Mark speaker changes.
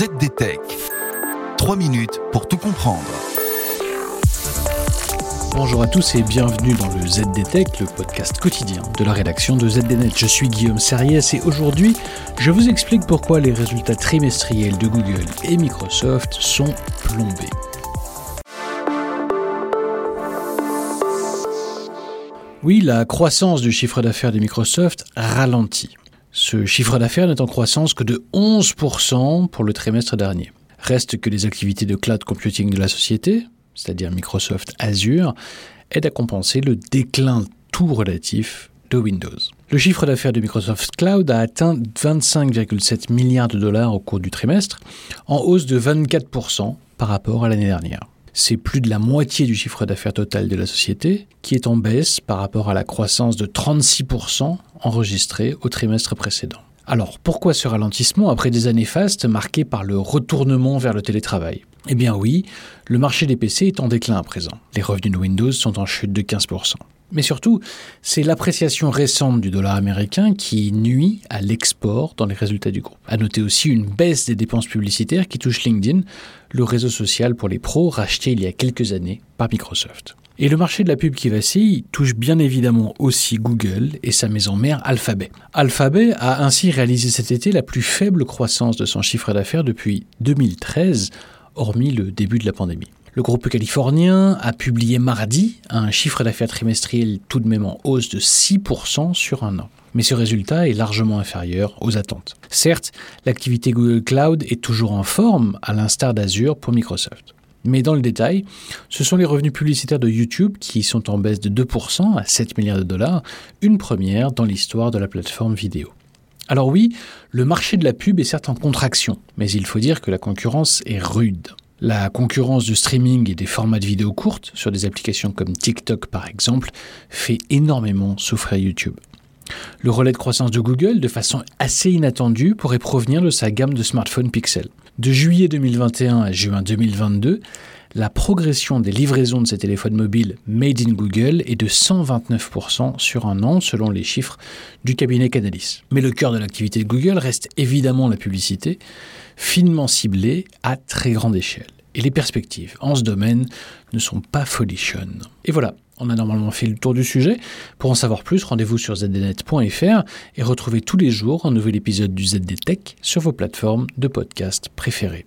Speaker 1: ZDTech. 3 minutes pour tout comprendre.
Speaker 2: Bonjour à tous et bienvenue dans le ZDTech, le podcast quotidien de la rédaction de ZDNet. Je suis Guillaume Serriès et aujourd'hui, je vous explique pourquoi les résultats trimestriels de Google et Microsoft sont plombés. Oui, la croissance du chiffre d'affaires de Microsoft ralentit. Ce chiffre d'affaires n'est en croissance que de 11% pour le trimestre dernier. Reste que les activités de cloud computing de la société, c'est-à-dire Microsoft Azure, aident à compenser le déclin tout relatif de Windows. Le chiffre d'affaires de Microsoft Cloud a atteint 25,7 milliards de dollars au cours du trimestre, en hausse de 24% par rapport à l'année dernière. C'est plus de la moitié du chiffre d'affaires total de la société qui est en baisse par rapport à la croissance de 36% enregistrée au trimestre précédent. Alors pourquoi ce ralentissement après des années fastes marquées par le retournement vers le télétravail? Eh bien oui, le marché des PC est en déclin à présent. Les revenus de Windows sont en chute de 15%. Mais surtout, c'est l'appréciation récente du dollar américain qui nuit à l'export dans les résultats du groupe. À noter aussi une baisse des dépenses publicitaires qui touche LinkedIn, le réseau social pour les pros racheté il y a quelques années par Microsoft. Et le marché de la pub qui vacille touche bien évidemment aussi Google et sa maison mère Alphabet. Alphabet a ainsi réalisé cet été la plus faible croissance de son chiffre d'affaires depuis 2013, hormis le début de la pandémie. Le groupe californien a publié mardi un chiffre d'affaires trimestriel tout de même en hausse de 6% sur un an. Mais ce résultat est largement inférieur aux attentes. Certes, l'activité Google Cloud est toujours en forme, à l'instar d'Azure pour Microsoft. Mais dans le détail, ce sont les revenus publicitaires de YouTube qui sont en baisse de 2% à 7 milliards de dollars, une première dans l'histoire de la plateforme vidéo. Alors oui, le marché de la pub est certes en contraction, mais il faut dire que la concurrence est rude. La concurrence du streaming et des formats de vidéos courtes sur des applications comme TikTok par exemple fait énormément souffrir YouTube. Le relais de croissance de Google, de façon assez inattendue, pourrait provenir de sa gamme de smartphones Pixel. De juillet 2021 à juin 2022, la progression des livraisons de ces téléphones mobiles made in Google est de 129% sur un an selon les chiffres du cabinet Canalis. Mais le cœur de l'activité de Google reste évidemment la publicité, finement ciblée à très grande échelle. Et les perspectives en ce domaine ne sont pas folichonnes. Et voilà, on a normalement fait le tour du sujet. Pour en savoir plus, rendez-vous sur zdnet.fr et retrouvez tous les jours un nouvel épisode du ZDTech sur vos plateformes de podcast préférées.